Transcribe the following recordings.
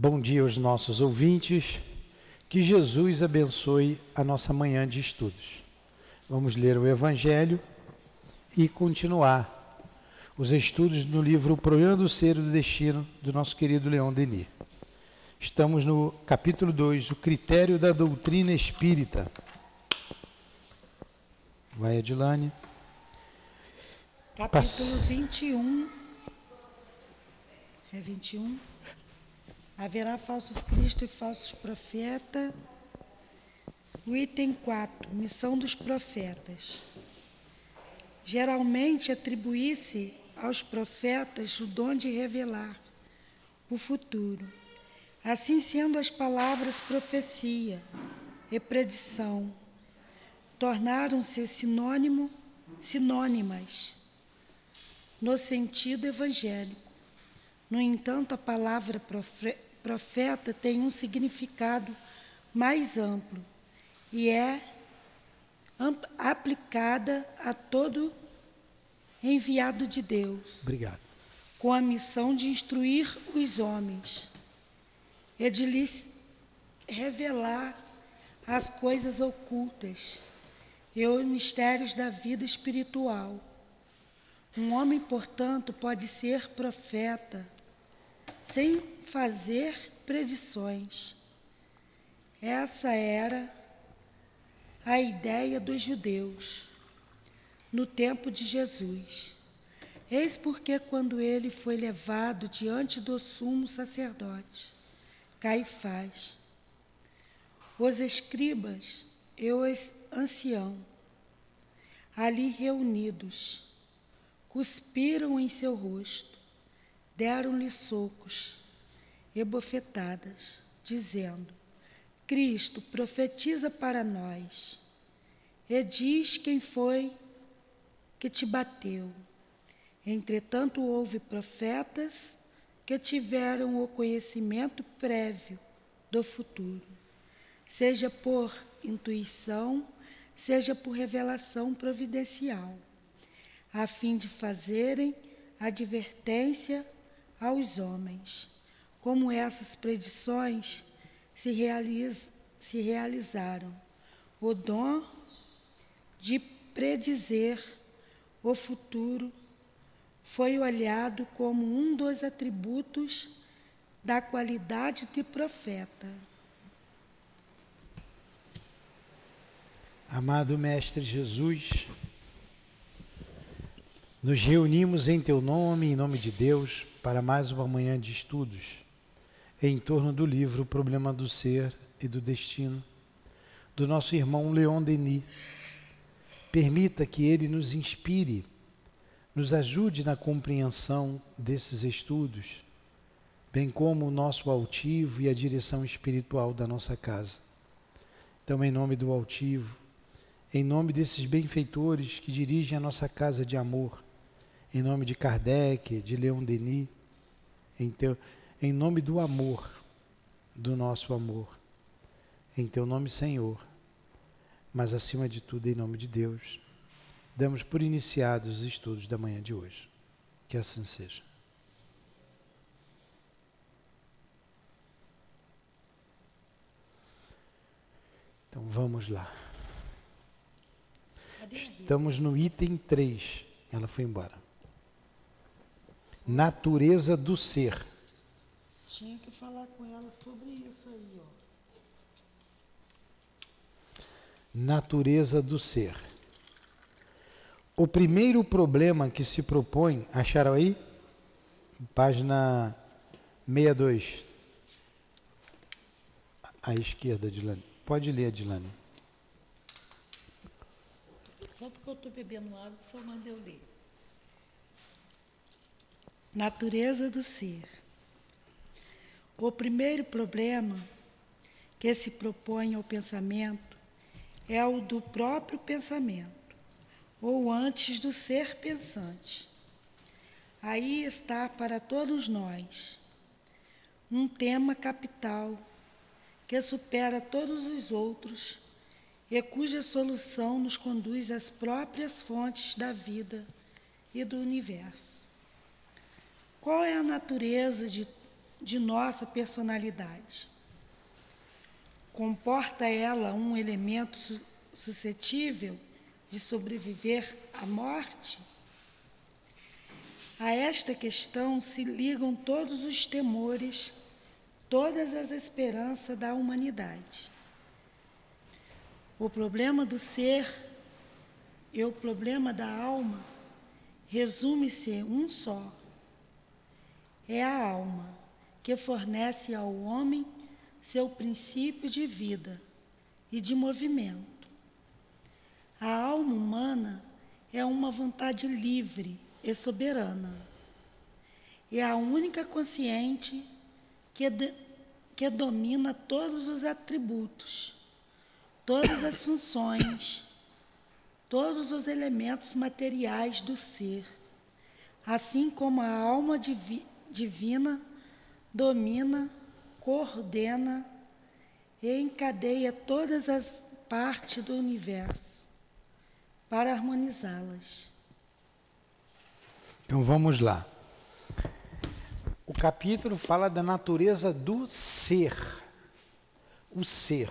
Bom dia aos nossos ouvintes. Que Jesus abençoe a nossa manhã de estudos. Vamos ler o Evangelho e continuar os estudos no livro O Problema do Ser e do Destino do nosso querido Leão Denis. Estamos no capítulo 2, o critério da doutrina espírita. Vai, Adilane. Capítulo Pass... 21. É 21? Haverá falsos cristos e falsos profetas. O item 4, missão dos profetas. Geralmente atribuísse aos profetas o dom de revelar o futuro. Assim sendo as palavras profecia e predição tornaram-se sinônimo, sinônimas no sentido evangélico. No entanto, a palavra profeta tem um significado mais amplo e é aplicada a todo enviado de Deus. Obrigado. Com a missão de instruir os homens e de lhes revelar as coisas ocultas e os mistérios da vida espiritual. Um homem, portanto, pode ser profeta sem fazer predições. Essa era a ideia dos judeus no tempo de Jesus. Eis porque, quando ele foi levado diante do sumo sacerdote, Caifás, os escribas e os anciãos, ali reunidos, cuspiram em seu rosto deram-lhe socos e bofetadas, dizendo: Cristo profetiza para nós e diz quem foi que te bateu. Entretanto, houve profetas que tiveram o conhecimento prévio do futuro, seja por intuição, seja por revelação providencial, a fim de fazerem advertência aos homens. Como essas predições se, se realizaram, o dom de predizer o futuro foi olhado como um dos atributos da qualidade de profeta. Amado Mestre Jesus, nos reunimos em Teu nome, em nome de Deus, para mais uma manhã de estudos em torno do livro Problema do Ser e do Destino, do nosso irmão Leon Denis. Permita que ele nos inspire, nos ajude na compreensão desses estudos, bem como o nosso altivo e a direção espiritual da nossa casa. Então, em nome do altivo, em nome desses benfeitores que dirigem a nossa casa de amor, em nome de Kardec, de Leon Denis, em, teu, em nome do amor, do nosso amor, em teu nome, Senhor, mas acima de tudo, em nome de Deus, damos por iniciados os estudos da manhã de hoje. Que assim seja. Então vamos lá. Estamos no item 3. Ela foi embora natureza do ser. Tinha que falar com ela sobre isso aí, ó. Natureza do ser. O primeiro problema que se propõe, acharam aí? Página 62. À esquerda, Dilane. Pode ler, Dilane. Só porque eu estou bebendo água, só mandei eu ler natureza do ser. O primeiro problema que se propõe ao pensamento é o do próprio pensamento, ou antes do ser pensante. Aí está para todos nós um tema capital que supera todos os outros e cuja solução nos conduz às próprias fontes da vida e do universo. Qual é a natureza de de nossa personalidade. Comporta ela um elemento suscetível de sobreviver à morte? A esta questão se ligam todos os temores, todas as esperanças da humanidade. O problema do ser e o problema da alma resume-se um só. É a alma que fornece ao homem seu princípio de vida e de movimento. A alma humana é uma vontade livre e soberana. É a única consciente que, de, que domina todos os atributos todas as funções, todos os elementos materiais do ser, assim como a alma divi divina domina, coordena e encadeia todas as partes do universo para harmonizá-las. Então vamos lá. O capítulo fala da natureza do ser. O ser.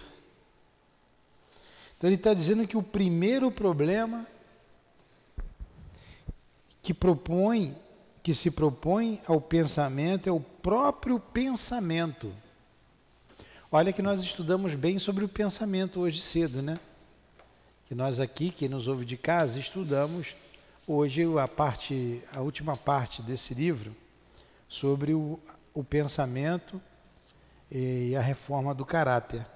Então ele está dizendo que o primeiro problema que propõe, que se propõe ao pensamento é o próprio pensamento. Olha que nós estudamos bem sobre o pensamento hoje cedo, né? Que nós aqui, que nos ouve de casa, estudamos hoje a parte, a última parte desse livro sobre o, o pensamento e a reforma do caráter.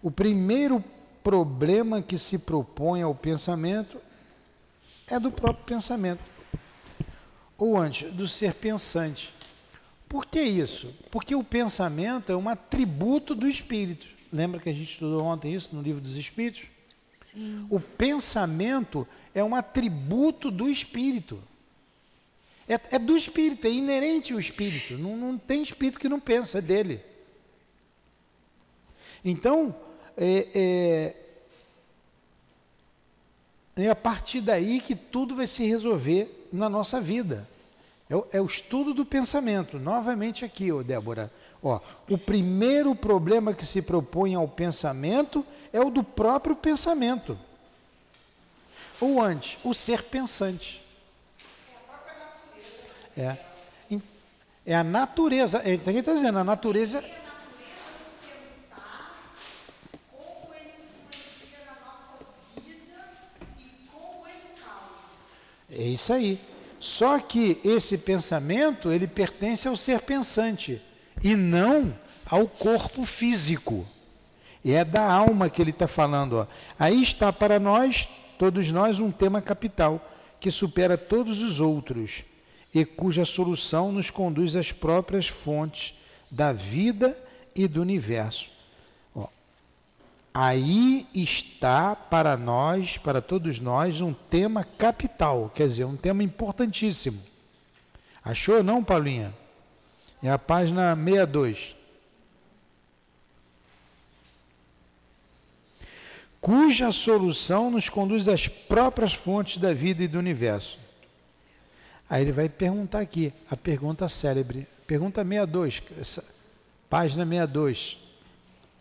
O primeiro problema que se propõe ao pensamento é do próprio pensamento. Ou antes, do ser pensante. Por que isso? Porque o pensamento é um atributo do espírito. Lembra que a gente estudou ontem isso no livro dos Espíritos? Sim. O pensamento é um atributo do espírito. É, é do espírito, é inerente ao espírito. Não, não tem espírito que não pensa, é dele. Então, é, é, é a partir daí que tudo vai se resolver na nossa vida. É o, é o estudo do pensamento. Novamente aqui, ô Débora. Ó, o primeiro problema que se propõe ao pensamento é o do próprio pensamento. Ou antes, o ser pensante. É. É a natureza. É, então, ele está dizendo, a natureza É isso aí. Só que esse pensamento, ele pertence ao ser pensante e não ao corpo físico. E é da alma que ele está falando. Ó. Aí está para nós, todos nós, um tema capital que supera todos os outros e cuja solução nos conduz às próprias fontes da vida e do universo. Aí está para nós, para todos nós, um tema capital, quer dizer, um tema importantíssimo. Achou não, Paulinha? É a página 62. Cuja solução nos conduz às próprias fontes da vida e do universo. Aí ele vai perguntar aqui, a pergunta célebre. Pergunta 62, página 62.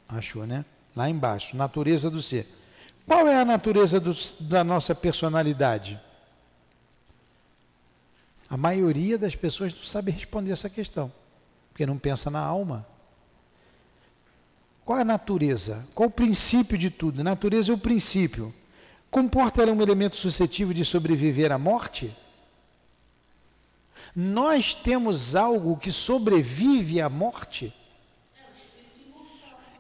Achou, né? Lá embaixo, natureza do ser. Qual é a natureza do, da nossa personalidade? A maioria das pessoas não sabe responder essa questão, porque não pensa na alma. Qual é a natureza? Qual o princípio de tudo? Natureza é o princípio. Comporta ela um elemento suscetível de sobreviver à morte? Nós temos algo que sobrevive à morte?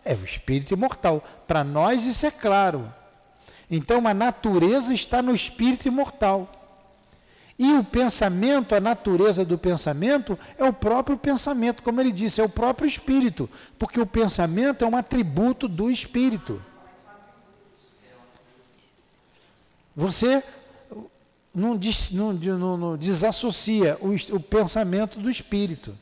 É o espírito imortal. Para nós isso é claro. Então a natureza está no espírito imortal. E o pensamento, a natureza do pensamento, é o próprio pensamento, como ele disse, é o próprio espírito, porque o pensamento é um atributo do espírito. Você não, não, não, não desassocia o, o pensamento do espírito.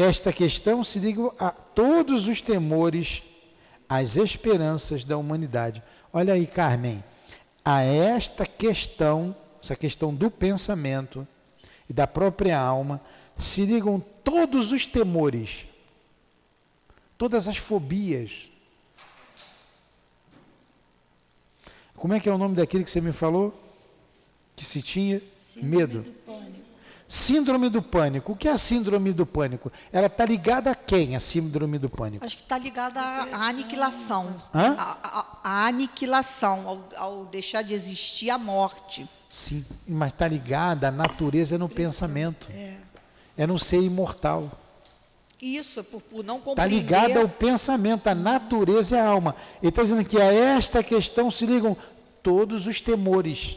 Esta questão se liga a todos os temores, as esperanças da humanidade. Olha aí, Carmen, a esta questão, essa questão do pensamento e da própria alma, se ligam todos os temores, todas as fobias. Como é que é o nome daquele que você me falou? Que se tinha Síndrome medo. do pânico. Síndrome do pânico. O que é a síndrome do pânico? Ela está ligada a quem, a síndrome do pânico? Acho que está ligada à, aniquilação. Hã? À, à- à aniquilação, ao, ao deixar de existir a morte. Sim, mas está ligada à natureza no pensamento. É no ser imortal. Isso, por, por não Está compreender. ligado ao pensamento, à natureza e à alma. Ele está dizendo que a esta questão se ligam todos os temores,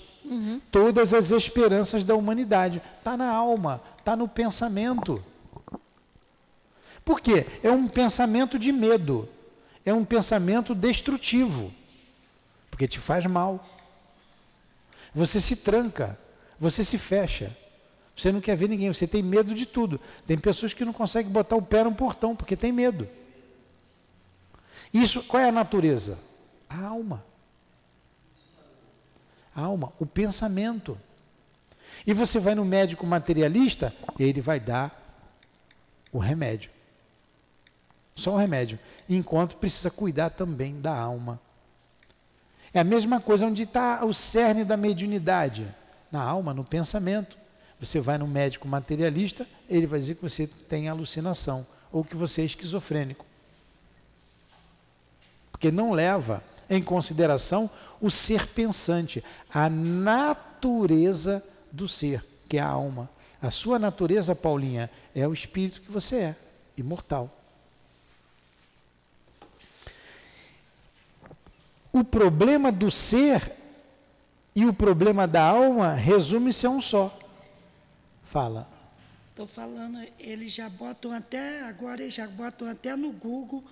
todas as esperanças da humanidade. Está na alma, está no pensamento. Por quê? É um pensamento de medo, é um pensamento destrutivo, porque te faz mal. Você se tranca, você se fecha. Você não quer ver ninguém, você tem medo de tudo. Tem pessoas que não conseguem botar o pé no portão porque tem medo. Isso, qual é a natureza? A alma. Alma, o pensamento. E você vai no médico materialista, ele vai dar o remédio. Só o remédio. Enquanto precisa cuidar também da alma. É a mesma coisa onde está o cerne da mediunidade. Na alma, no pensamento. Você vai no médico materialista, ele vai dizer que você tem alucinação ou que você é esquizofrênico. Porque não leva em consideração o ser pensante, a natureza do ser, que é a alma. A sua natureza, Paulinha, é o espírito que você é, imortal. O problema do ser e o problema da alma resume-se a um só. Fala. Estou falando, eles já botam até, agora eles já botam até no Google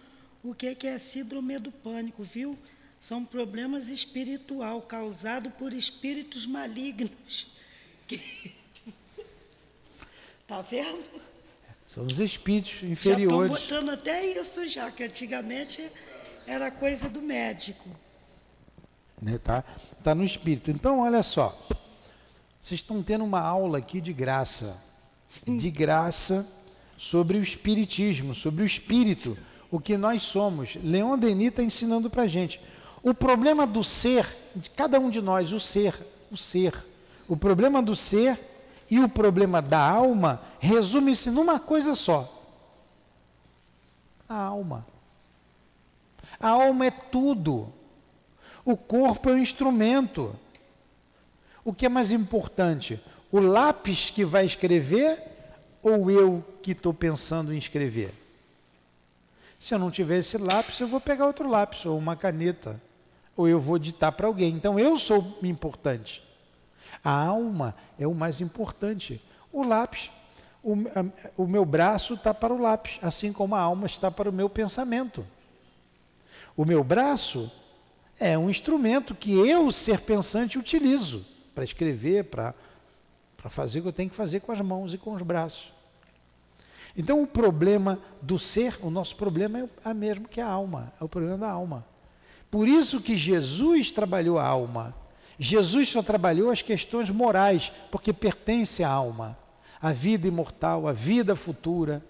o que, que é síndrome do pânico, viu? São problemas espiritual causados por espíritos malignos. Tá vendo? São os espíritos Já estão inferiores. botando até isso já, que antigamente era coisa do médico. né, tá? Tá no espírito. Então, olha só. Vocês estão tendo uma aula aqui de graça. De graça sobre o espiritismo, sobre o espírito, o que nós somos. Leon Denis está ensinando para gente. O problema do ser, de cada um de nós, o ser, o ser. O problema do ser e o problema da alma resume-se numa coisa só. A alma. A alma é tudo. O corpo é um instrumento. O que é mais importante? O lápis que vai escrever ou eu que estou pensando em escrever? Se eu não tiver esse lápis, eu vou pegar outro lápis ou uma caneta, ou eu vou ditar para alguém. Então eu sou importante. A alma é o mais importante. O lápis, o, o meu braço está para o lápis, assim como a alma está para o meu pensamento. O meu braço é um instrumento que eu, ser pensante, utilizo para escrever, para para fazer o que eu tenho que fazer com as mãos e com os braços. Então, o problema do ser, o nosso problema é o mesmo que a alma, é o problema da alma. Por isso que Jesus trabalhou a alma. Jesus só trabalhou as questões morais, porque pertence à alma, à vida imortal, à vida futura.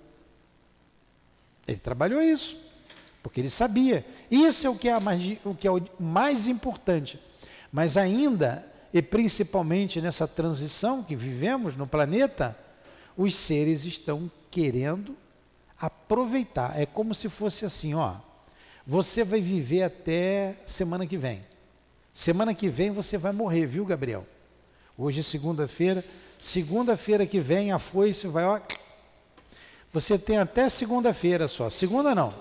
Ele trabalhou isso, porque ele sabia. Isso é o que é, a mais, o que é o mais importante. Mas ainda, e principalmente nessa transição que vivemos no planeta, os seres estão querendo aproveitar. É como se fosse assim, ó. Você vai viver até semana que vem. Semana que vem você vai morrer, viu, Gabriel? Hoje é segunda-feira. Segunda-feira que vem a foice vai, ó. Você tem até segunda-feira só. Segunda não.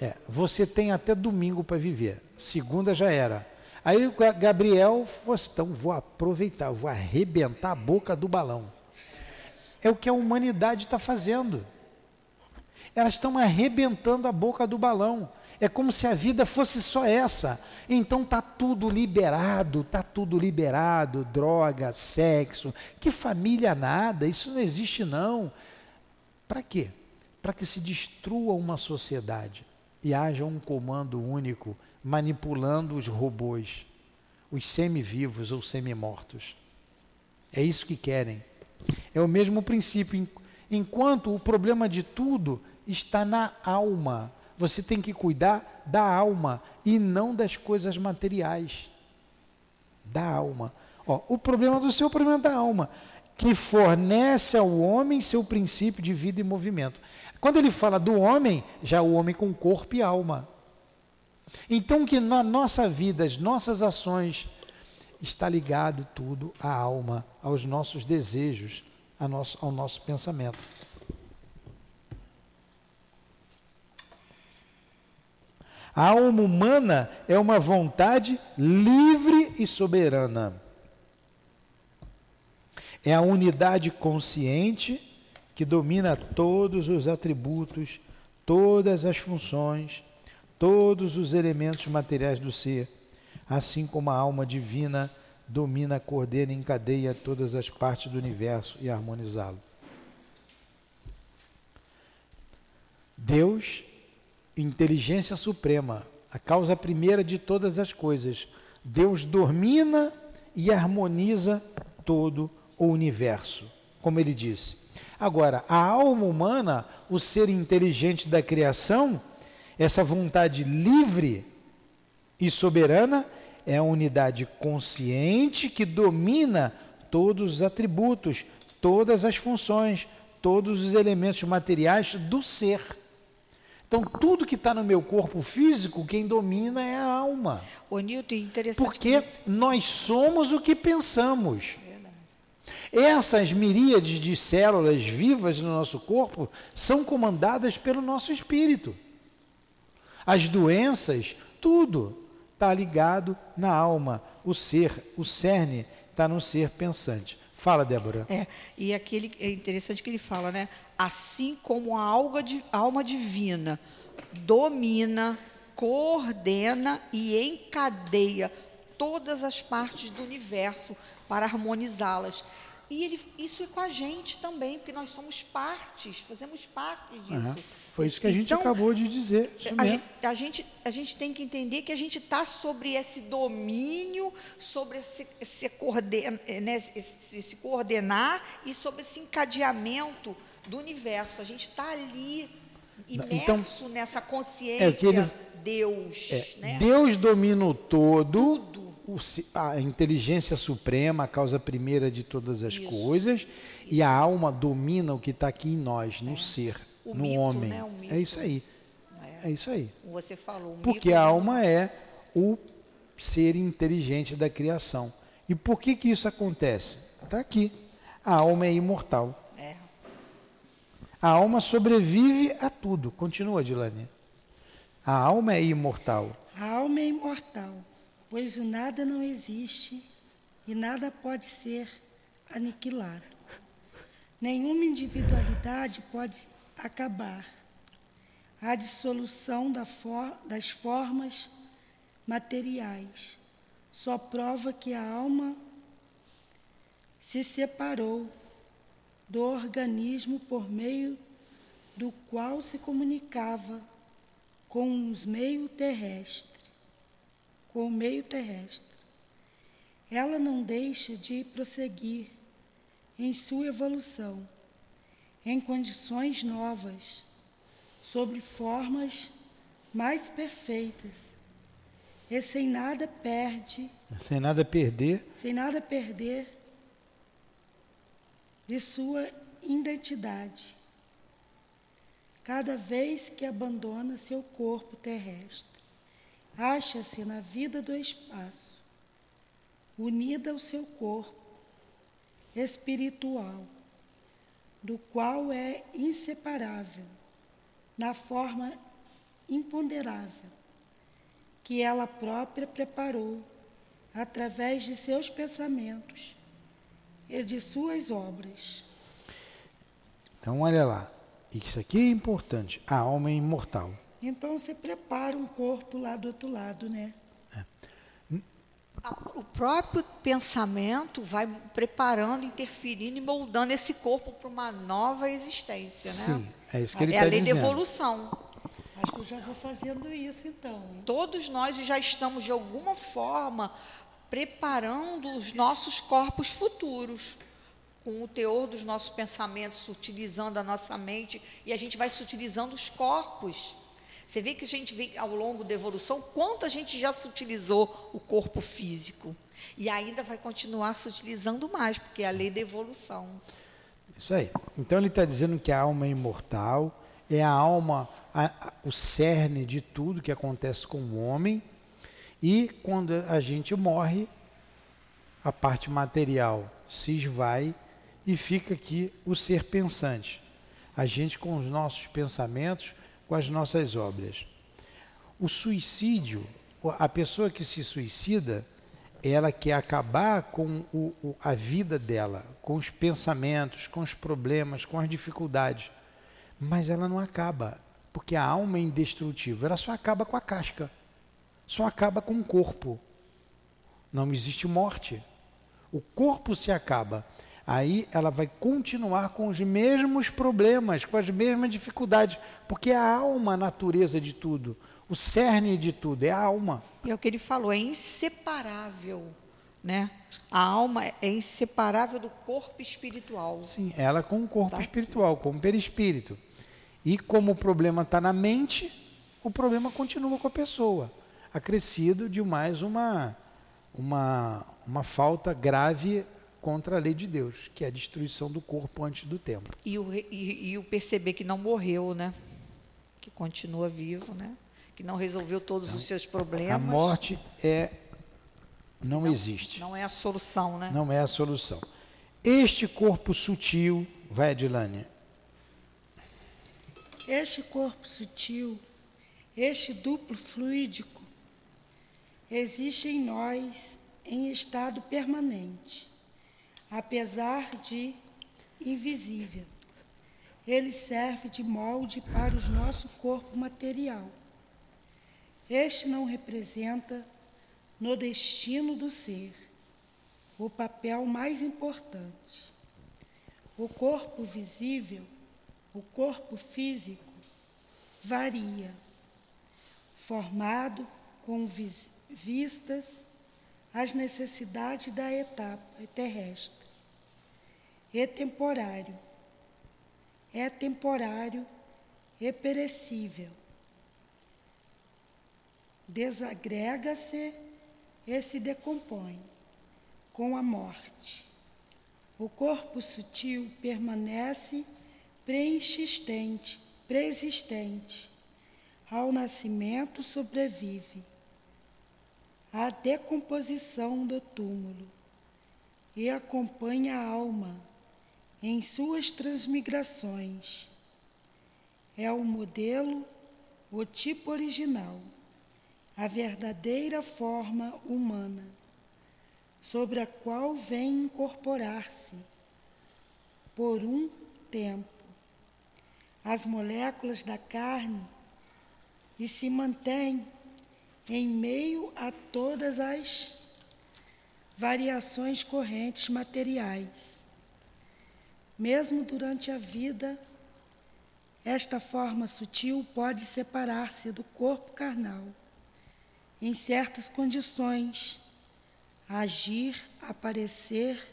É, você tem até domingo para viver. Segunda já era. Aí o Ga- Gabriel falou assim, então vou aproveitar, vou arrebentar a boca do balão. É o que a humanidade está fazendo. Elas estão arrebentando a boca do balão. É como se a vida fosse só essa. Então tá tudo liberado, tá tudo liberado, droga, sexo, que família nada, isso não existe não. Para quê? Para que se destrua uma sociedade e haja um comando único manipulando os robôs, os semivivos ou semimortos. É isso que querem. É o mesmo princípio. Enquanto o problema de tudo está na alma. Você tem que cuidar da alma e não das coisas materiais. Da alma. Ó, o problema do seu é problema da alma, que fornece ao homem seu princípio de vida e movimento. Quando ele fala do homem, já o homem com corpo e alma. Então que na nossa vida, as nossas ações, está ligado tudo à alma, aos nossos desejos, nosso, ao nosso pensamento. A alma humana é uma vontade livre e soberana. É a unidade consciente que domina todos os atributos, todas as funções, todos os elementos materiais do ser, assim como a alma divina domina, coordena e encadeia todas as partes do universo e harmonizá-lo. Deus, inteligência suprema, a causa primeira de todas as coisas. Deus domina e harmoniza todo o universo, como ele disse. Agora, a alma humana, o ser inteligente da criação, essa vontade livre e soberana é a unidade consciente que domina todos os atributos, todas as funções, todos os elementos materiais do ser. Então, tudo que está no meu corpo físico, quem domina é a alma. O Newton, interessante. Porque que... nós somos o que pensamos. Essas miríades de células vivas no nosso corpo são comandadas pelo nosso espírito. As doenças, tudo está ligado na alma. O ser, o cerne está no ser pensante. Fala, Débora. É, e aquele é interessante que ele fala, né? Assim como a alga de, alma divina domina, coordena e encadeia todas as partes do universo para harmonizá-las. E ele, isso é com a gente também, porque nós somos partes, fazemos parte disso. Uhum. Foi isso que a gente então, acabou de dizer. A gente, a, gente, a gente tem que entender que a gente está sobre esse domínio, sobre esse, esse, coorden, né, esse, esse, coordenar e sobre esse encadeamento do universo. A gente está ali imerso então, nessa é consciência, é ele, Deus. É, né? Deus domina o todo, Tudo. A inteligência suprema, a causa primeira de todas as isso, coisas, isso. e a alma domina o que está aqui em nós, no é. ser o no mito, homem. Né? Mito, é isso aí. É? é? isso aí. Você falou. Porque mito, a alma é o ser inteligente da criação. E por que que isso acontece? Está aqui. A alma é imortal. É. A alma sobrevive a tudo. Continua, Dilane. A alma é imortal. A alma é imortal, pois o nada não existe e nada pode ser aniquilado. Nenhuma individualidade pode acabar. A dissolução das formas materiais só prova que a alma se separou do organismo por meio do qual se comunicava com os meio terrestre, com o meio terrestre. Ela não deixa de prosseguir em sua evolução em condições novas, sobre formas mais perfeitas, e sem nada perde. Sem nada perder. Sem nada perder de sua identidade. Cada vez que abandona seu corpo terrestre, acha-se na vida do espaço, unida ao seu corpo espiritual do qual é inseparável, na forma imponderável, que ela própria preparou através de seus pensamentos e de suas obras. Então, olha lá, isso aqui é importante, a alma é imortal. Então, você prepara um corpo lá do outro lado, né? O próprio pensamento vai preparando, interferindo e moldando esse corpo para uma nova existência, né? Sim, é isso que ele está dizendo. É a lei da evolução. Acho que eu já vou fazendo isso então. Todos nós já estamos de alguma forma preparando os nossos corpos futuros com o teor dos nossos pensamentos, utilizando a nossa mente, e a gente vai se utilizando os corpos. Você vê que a gente vê ao longo da evolução quanto a gente já se utilizou o corpo físico. E ainda vai continuar se utilizando mais, porque é a lei da evolução. Isso aí. Então ele está dizendo que a alma é imortal, é a alma a, a, o cerne de tudo que acontece com o homem. E quando a gente morre, a parte material se esvai e fica aqui o ser pensante. A gente com os nossos pensamentos, com as nossas obras. O suicídio, a pessoa que se suicida, ela quer acabar com o, o, a vida dela, com os pensamentos, com os problemas, com as dificuldades. Mas ela não acaba, porque a alma é indestrutível, ela só acaba com a casca, só acaba com o corpo. Não existe morte. O corpo se acaba. Aí ela vai continuar com os mesmos problemas, com as mesmas dificuldades, porque é a alma a natureza de tudo. O cerne de tudo é a alma. E é o que ele falou, é inseparável, né? A alma é inseparável do corpo espiritual. Sim, ela com o corpo tá. espiritual, com o perispírito. E como o problema está na mente, o problema continua com a pessoa, acrescido de mais uma, uma, uma falta grave contra a lei de Deus, que é a destruição do corpo antes do tempo. E o, e, e o perceber que não morreu, né? Que continua vivo, né? que não resolveu todos não. os seus problemas. A morte é não, não, existe. Não é a solução, né? Não é a solução. Este corpo sutil, vai Adilane. Este corpo sutil, este duplo fluídico, existe em nós em estado permanente, apesar de invisível. Ele serve de molde para o nosso corpo material este não representa, no destino do ser, o papel mais importante. O corpo visível, o corpo físico, varia, formado com vistas às necessidades da etapa terrestre. É temporário, é temporário e perecível desagrega-se e se decompõe com a morte. O corpo sutil permanece preexistente, preexistente. Ao nascimento sobrevive a decomposição do túmulo e acompanha a alma em suas transmigrações. É o modelo, o tipo original a verdadeira forma humana, sobre a qual vem incorporar-se, por um tempo, as moléculas da carne e se mantém em meio a todas as variações correntes materiais. Mesmo durante a vida, esta forma sutil pode separar-se do corpo carnal em certas condições, agir, aparecer,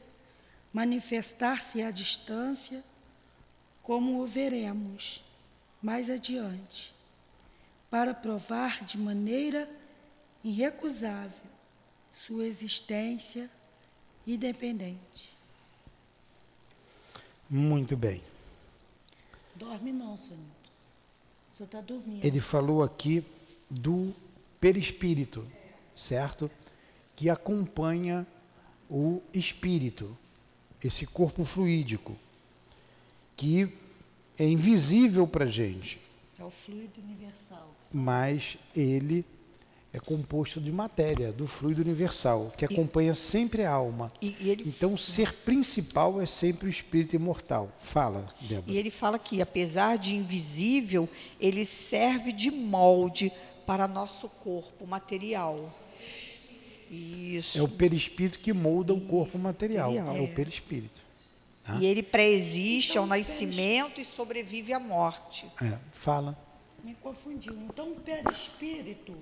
manifestar-se à distância, como o veremos mais adiante, para provar de maneira irrecusável sua existência independente. Muito bem. Dorme não, senhor. Você está dormindo. Ele falou aqui do perispírito, certo? Que acompanha o espírito, esse corpo fluídico, que é invisível para a gente. É o fluido universal. Mas ele é composto de matéria, do fluido universal, que acompanha e, sempre a alma. E, e ele, então, o ser principal é sempre o espírito imortal. Fala, Débora. E ele fala que, apesar de invisível, ele serve de molde para nosso corpo material. Isso. É o perispírito que molda o corpo material. É, é o perispírito. Tá? E ele preexiste então, ao nascimento e sobrevive à morte. É, fala. Me confundiu. Então o perispírito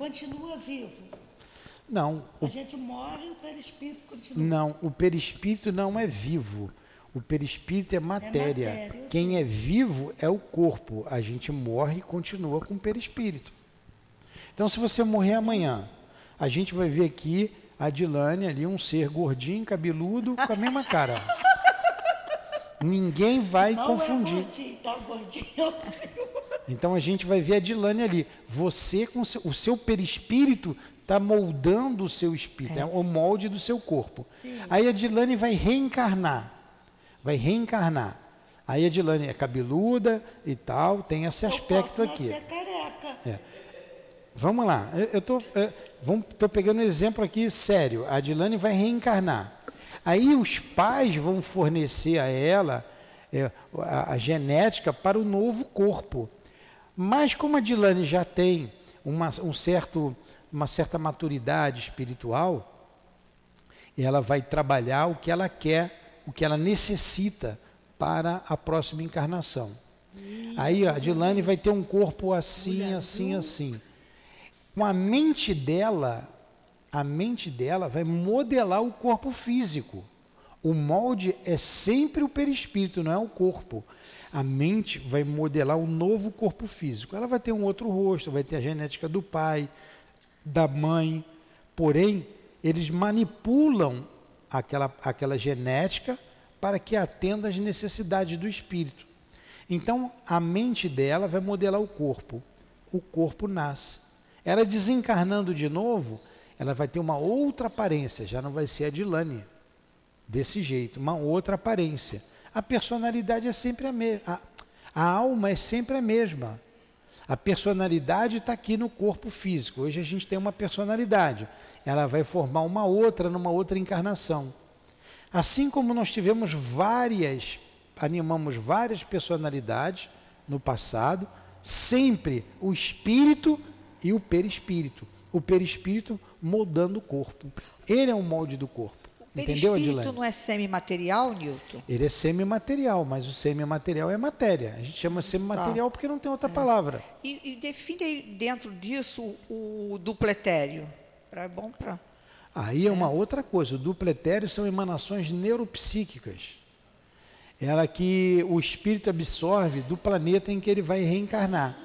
continua vivo. Não. O... A gente morre e o perispírito continua. Não, o perispírito não é vivo. O perispírito é matéria. É matéria, Quem é vivo é o corpo. A gente morre e continua com o perispírito. Então, se você morrer amanhã, a gente vai ver aqui a Dilane ali, um ser gordinho, cabeludo, com a mesma cara. Ninguém vai Não confundir. é gordinho, tá gordinho. Então a gente vai ver a Dilane ali. Você com o seu perispírito está moldando o seu espírito, é. o molde do seu corpo. Sim. Aí a Dilane vai reencarnar. Vai reencarnar. Aí a Dilane é cabeluda e tal, tem esse Eu aspecto posso aqui. nascer careca. É. Vamos lá, eu- eu estou tô pegando um exemplo aqui sério. A Dilane vai reencarnar. Aí os pais vão fornecer a ela é, a, a genética para o novo corpo. Mas como a Dilane já tem uma, um certo, uma certa maturidade espiritual, ela vai trabalhar o que ela quer, o que ela necessita para a próxima encarnação. Aí ó, a Dilane vai ter um corpo assim, assim, assim. Com a mente dela, a mente dela vai modelar o corpo físico. O molde é sempre o perispírito, não é o corpo. A mente vai modelar um novo corpo físico. Ela vai ter um outro rosto, vai ter a genética do pai, da mãe. Porém, eles manipulam aquela, aquela genética para que atenda às necessidades do espírito. Então, a mente dela vai modelar o corpo. O corpo nasce. Ela desencarnando de novo, ela vai ter uma outra aparência, já não vai ser a Dilane. Desse jeito, uma outra aparência. A personalidade é sempre a mesma. A, alma é sempre a mesma. A personalidade está aqui no corpo físico. Hoje a gente tem uma personalidade. Ela vai formar uma outra numa outra encarnação. Assim como nós tivemos várias, animamos várias personalidades no passado, sempre o espírito e o perispírito. O perispírito moldando o corpo. Ele é um molde do corpo. O Entendeu, perispírito Adilane? não é semimaterial, Newton? Ele é semimaterial, mas o semimaterial é matéria. A gente chama semimaterial porque não tem outra palavra. E, e define dentro disso o, o dupletério. É bom para. Aí é uma outra coisa. O dupletério são emanações neuropsíquicas. Ela que o espírito absorve do planeta em que ele vai reencarnar.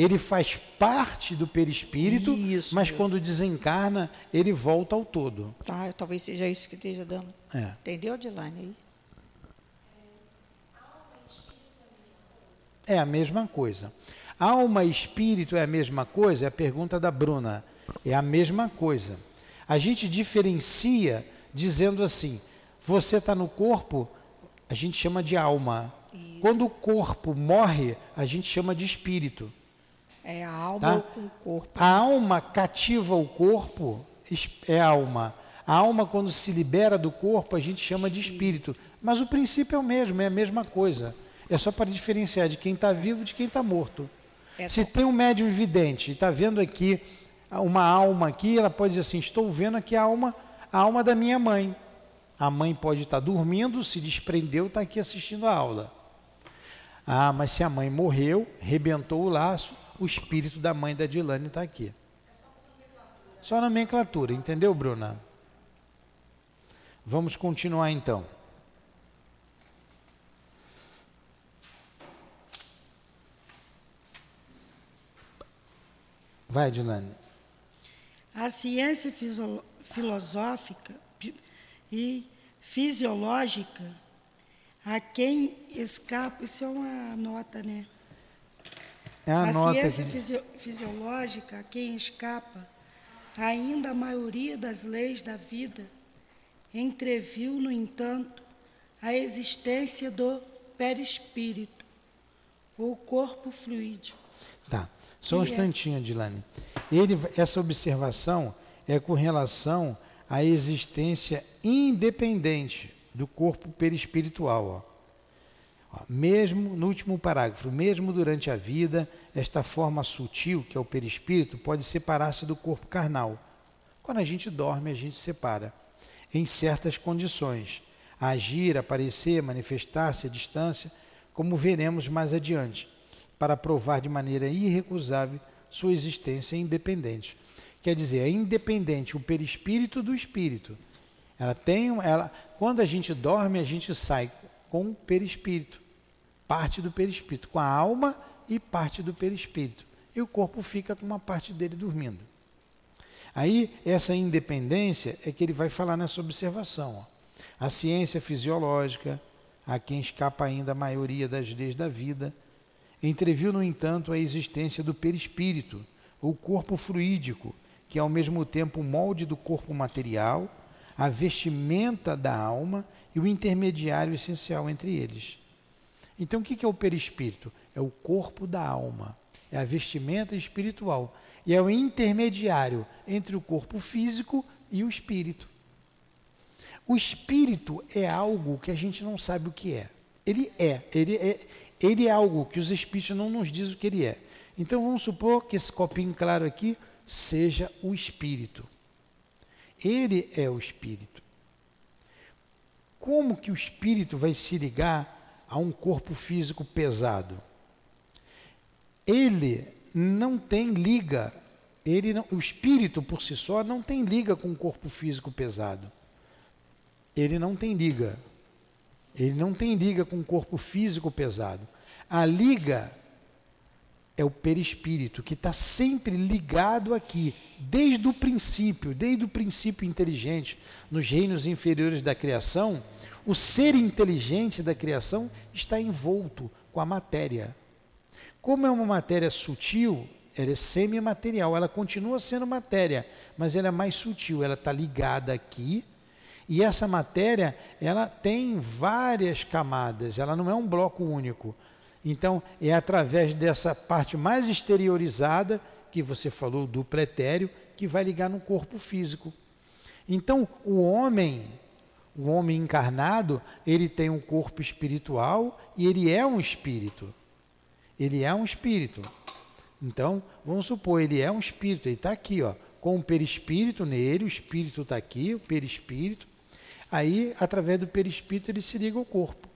Ele faz parte do perispírito, Isso, mas meu. quando desencarna, ele volta ao todo. Tá, talvez seja isso que esteja dando. É. Entendeu, Adilane? Aí? É a mesma coisa. Alma e espírito é a mesma coisa? É a pergunta da Bruna. É a mesma coisa. A gente diferencia dizendo assim: você está no corpo, a gente chama de alma. Quando o corpo morre, a gente chama de espírito. É a alma Tá? com o corpo. A alma cativa o corpo é alma. A alma, quando se libera do corpo, a gente chama de espírito. Mas o princípio é o mesmo, é a mesma coisa. É só para diferenciar de quem está vivo de quem está morto. É Se tem um médium vidente e está vendo aqui uma alma aqui, ela pode dizer assim: estou vendo aqui a alma, a alma da minha mãe. A mãe pode estar dormindo, se desprendeu, está aqui assistindo a aula. Ah, mas se a mãe morreu, rebentou o laço, o espírito da mãe da Dilane está aqui. Só nomenclatura, entendeu, Bruna? Vamos continuar então. Vai, Dilane. A ciência filosófica e fisiológica, a quem escapa, isso é uma nota, né? É a, a nota ciência fisio- fisiológica, quem escapa, ainda a maioria das leis da vida, entreviu, no entanto, a existência do perispírito, ou corpo fluídico. Tá. Só um é- instantinho, Dilane. Ele, essa observação é com relação à existência independente do corpo perispiritual. Ó. Mesmo, no último parágrafo, mesmo durante a vida, esta forma sutil, que é o perispírito, pode separar-se do corpo carnal. Quando a gente dorme, a gente separa, em certas condições. Agir, aparecer, manifestar-se à distância, como veremos mais adiante, para provar de maneira irrecusável sua existência independente. Quer dizer, é independente o perispírito do espírito. Ela tem, ela, quando a gente dorme, a gente sai com o perispírito, parte do perispírito, com a alma e parte do perispírito. E o corpo fica com uma parte dele dormindo. Aí, essa independência é que ele vai falar nessa observação. Ó. A ciência fisiológica, a quem escapa ainda a maioria das leis da vida, entreviu, no entanto, a existência do perispírito, ou corpo fluídico, que é ao mesmo tempo o molde do corpo material, a vestimenta da alma e o intermediário essencial entre eles. Então, o que é o perispírito? É o corpo da alma, é a vestimenta espiritual e é o intermediário entre o corpo físico e o espírito. O espírito é algo que a gente não sabe o que é. Ele é, ele é, ele é algo que os espíritos não nos dizem o que ele é. Então vamos supor que esse copinho claro aqui seja o espírito. Ele é o espírito. Como que o espírito vai se ligar a um corpo físico pesado? Ele não tem liga, ele não, o espírito por si só não tem liga com o corpo físico pesado. Ele não tem liga. Ele não tem liga com o corpo físico pesado. A liga é o perispírito, que está sempre ligado aqui, desde o princípio, desde o princípio inteligente, nos reinos inferiores da criação, o ser inteligente da criação está envolto com a matéria. Como é uma matéria sutil, ela é semimaterial, ela continua sendo matéria, mas ela é mais sutil, ela está ligada aqui, e essa matéria, ela tem várias camadas, ela não é um bloco único. Então, é através dessa parte mais exteriorizada, que você falou do pretéreo, que vai ligar no corpo físico. Então, o homem, o homem encarnado, ele tem um corpo espiritual e ele é um espírito. Ele é um espírito. Então, vamos supor, ele é um espírito, ele está aqui, ó, com o perispírito nele, o espírito está aqui, o perispírito. Aí, através do perispírito, ele se liga ao corpo.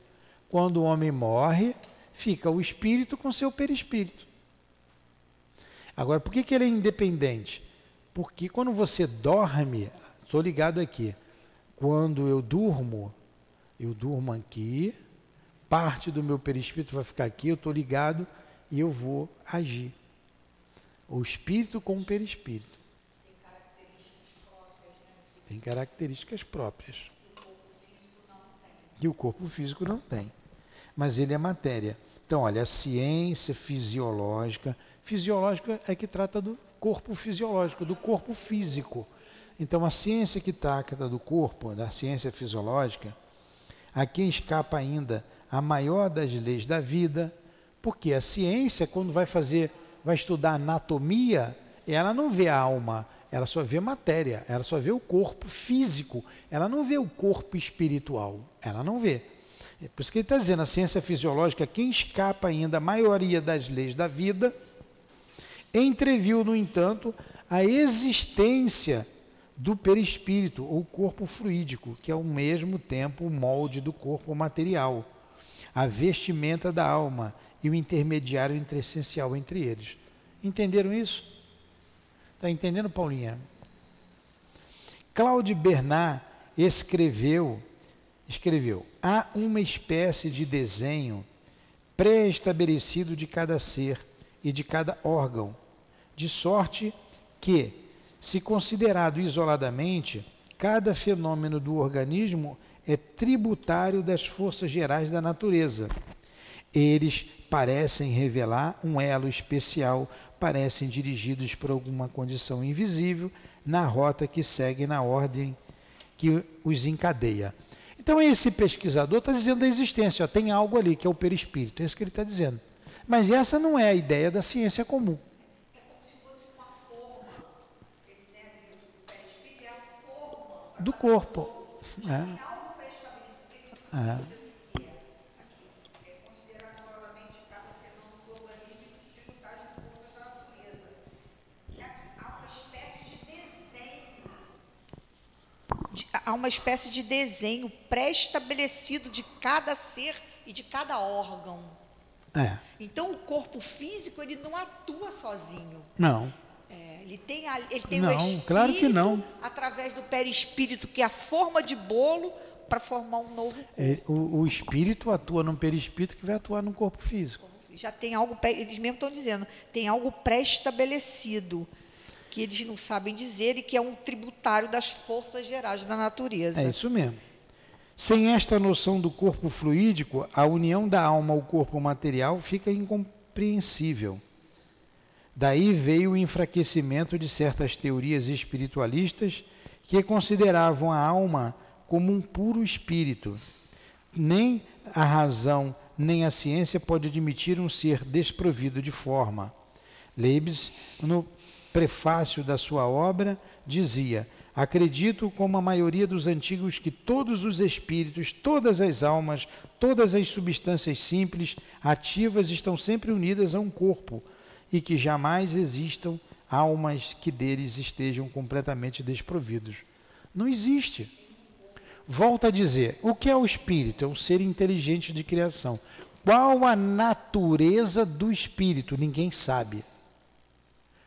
Quando o homem morre, fica o espírito com seu perispírito. Agora, por que, que ele é independente? Porque quando você dorme, estou ligado aqui, quando eu durmo, eu durmo aqui, parte do meu perispírito vai ficar aqui, eu estou ligado e eu vou agir. O espírito com o perispírito. Tem características próprias. E o corpo físico não tem. Mas ele é matéria. Então, olha, a ciência fisiológica, fisiológica é que trata do corpo fisiológico, do corpo físico. Então, a ciência que trata do corpo, da ciência fisiológica, a quem escapa ainda a maior das leis da vida, porque a ciência, quando vai fazer, vai estudar anatomia, ela não vê a alma, ela só vê matéria, ela só vê o corpo físico, ela não vê o corpo espiritual, ela não vê. É por isso que ele está dizendo, a ciência fisiológica, quem escapa ainda a maioria das leis da vida, entreviu, no entanto, a existência do perispírito, ou corpo fluídico, que é ao mesmo tempo o molde do corpo material, a vestimenta da alma e o intermediário entre essencial entre eles. Entenderam isso? Está entendendo, Paulinha? Claude Bernard escreveu escreveu: há uma espécie de desenho pré-estabelecido de cada ser e de cada órgão, de sorte que, se considerado isoladamente, cada fenômeno do organismo é tributário das forças gerais da natureza. Eles parecem revelar um elo especial, parecem dirigidos por alguma condição invisível na rota que segue na ordem que os encadeia. Então esse pesquisador está dizendo da existência, ó, tem algo ali que é o perispírito, é isso que ele está dizendo. Mas essa não é a ideia da ciência comum. É como se fosse uma forma, né, do perispírito é a forma do corpo. É. É. há uma espécie de desenho pré-estabelecido de cada ser e de cada órgão. É. Então o corpo físico ele não atua sozinho. Não. É, Ele tem, a- ele tem Não, o espírito claro que não. através do perispírito, que é a forma de bolo, para formar um novo corpo. É, O, o espírito atua no perispírito que vai atuar no corpo físico. Já tem algo, eles mesmo estão dizendo, tem algo pré-estabelecido, que eles não sabem dizer e que é um tributário das forças gerais da natureza. É isso mesmo. Sem esta noção do corpo fluídico, a união da alma ao corpo material fica incompreensível. Daí veio o enfraquecimento de certas teorias espiritualistas que consideravam a alma como um puro espírito. Nem a razão nem a ciência pode admitir um ser desprovido de forma. Leibniz, no prefácio da sua obra, dizia: Acredito, como a maioria dos antigos, que todos os espíritos, todas as almas, todas as substâncias simples, ativas, estão sempre unidas a um corpo e que jamais existam almas que deles estejam completamente desprovidos. Não existe. Volto a dizer, o que é o espírito? É um ser inteligente de criação. Qual a natureza do espírito? Ninguém sabe.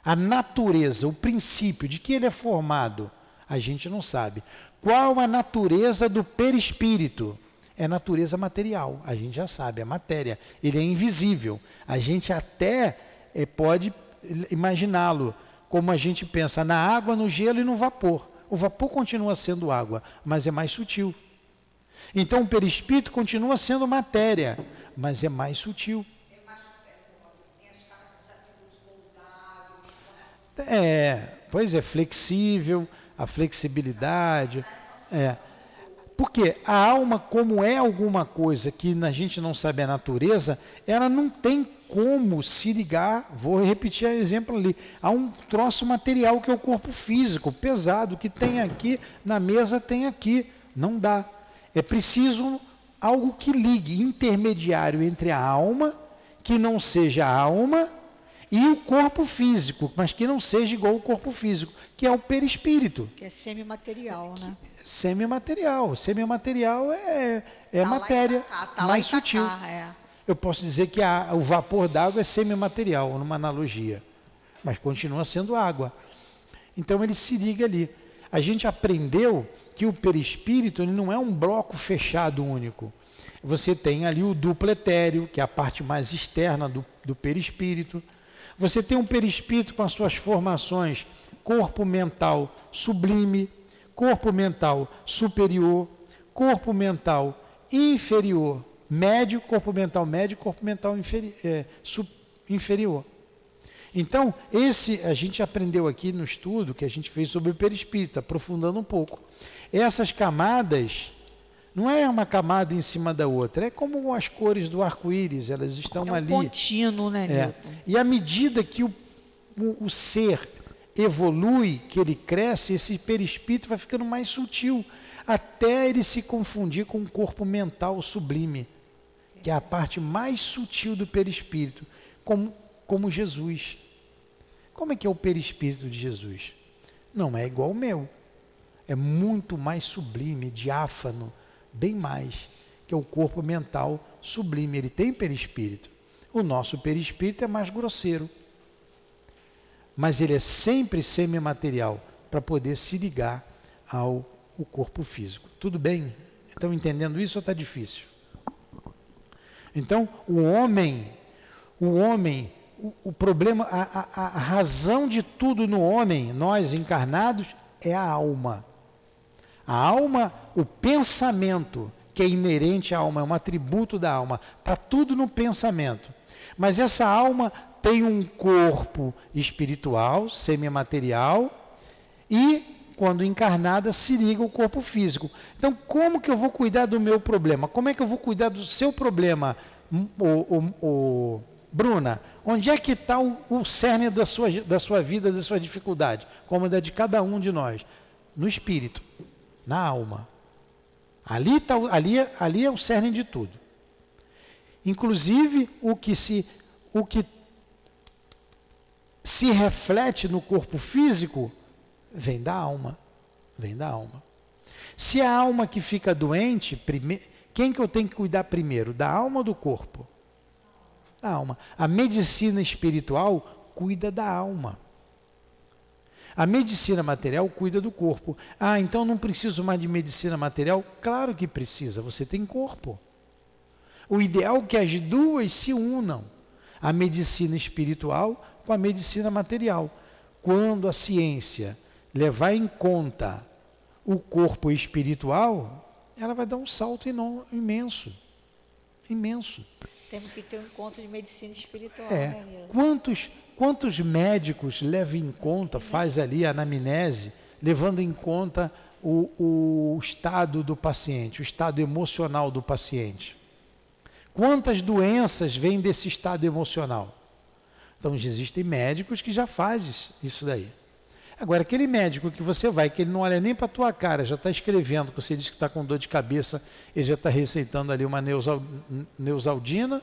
A natureza, o princípio de que ele é formado, a gente não sabe. Qual a natureza do perispírito? É natureza material, a gente já sabe, é matéria. Ele é invisível. A gente até eh, pode imaginá-lo como a gente pensa na água, no gelo e no vapor. O vapor continua sendo água, mas é mais sutil. Então o perispírito continua sendo matéria, mas é mais sutil. É, pois é, flexível, a flexibilidade. É. Porque a alma, como é alguma coisa que a gente não sabe a natureza, ela não tem como se ligar, vou repetir o exemplo ali, a um troço material que é o corpo físico, pesado, que tem aqui, na mesa tem aqui. Não dá. É preciso algo que ligue, intermediário entre a alma, que não seja a alma, e o corpo físico, mas que não seja igual ao corpo físico, que é o perispírito. Que é semimaterial, né? Semimaterial. Semimaterial é, é Tá matéria Itacá, tá lá mais em sutil. Itacá, é. Eu posso dizer que a- o vapor d'água é semimaterial, numa analogia, mas continua sendo água. Então ele se liga ali. A gente aprendeu que o perispírito não é um bloco fechado único. Você tem ali o duplo etéreo, que é a parte mais externa do, do perispírito. Você tem um perispírito com as suas formações corpo mental sublime, corpo mental superior, corpo mental inferior, médio, corpo mental médio, corpo mental inferi é, inferior. Então, esse a gente aprendeu aqui no estudo que a gente fez sobre o perispírito, aprofundando um pouco. Essas camadas não é uma camada em cima da outra, é como as cores do arco-íris, elas estão É um ali. contínuo, né, É. E à medida que o, o, o ser evolui, que ele cresce, esse perispírito vai ficando mais sutil, até ele se confundir com o corpo mental sublime, que é a parte mais sutil do perispírito, como, como Jesus. Como é que é o perispírito de Jesus? Não é igual ao meu. É muito mais sublime, diáfano, bem mais, que é o corpo mental sublime. Ele tem perispírito. O nosso perispírito é mais grosseiro. Mas ele é sempre semimaterial para poder se ligar ao o corpo físico. Tudo bem? Estão entendendo isso ou está difícil? Então, o homem, o homem, o, o problema, a, a, a razão de tudo no homem, nós encarnados, é a alma. A alma, o pensamento que é inerente à alma, é um atributo da alma, está tudo no pensamento. Mas essa alma tem um corpo espiritual, semimaterial, e quando encarnada se liga ao corpo físico. Então, como que eu vou cuidar do meu problema? Como é que eu vou cuidar do seu problema, o, o, o Bruna? Onde é que está o, o cerne da sua, da sua vida, da sua dificuldade? Como da de cada um de nós? No espírito, na alma. Ali, tá, ali, é- ali é o cerne de tudo. Inclusive, o que se, o que se reflete no corpo físico vem da alma. Vem da alma. Se a alma que fica doente, prime... quem que eu tenho que cuidar primeiro? Da alma ou do corpo? Da alma. A medicina espiritual cuida da alma. A medicina material cuida do corpo. Ah, então não preciso mais de medicina material? Claro que precisa, você tem corpo. O ideal é que as duas se unam, a medicina espiritual com a medicina material. Quando a ciência levar em conta o corpo espiritual, ela vai dar um salto imenso. Imenso. Temos que ter um encontro de medicina espiritual, é. né, Quantos Quantos médicos levam em conta, faz ali a anamnese, levando em conta o, o estado do paciente, o estado emocional do paciente? Quantas doenças vêm desse estado emocional? Então, existem médicos que já fazem isso daí. Agora, aquele médico que você vai, que ele não olha nem para a tua cara, já está escrevendo, que você diz que está com dor de cabeça, ele já está receitando ali uma neusaldina,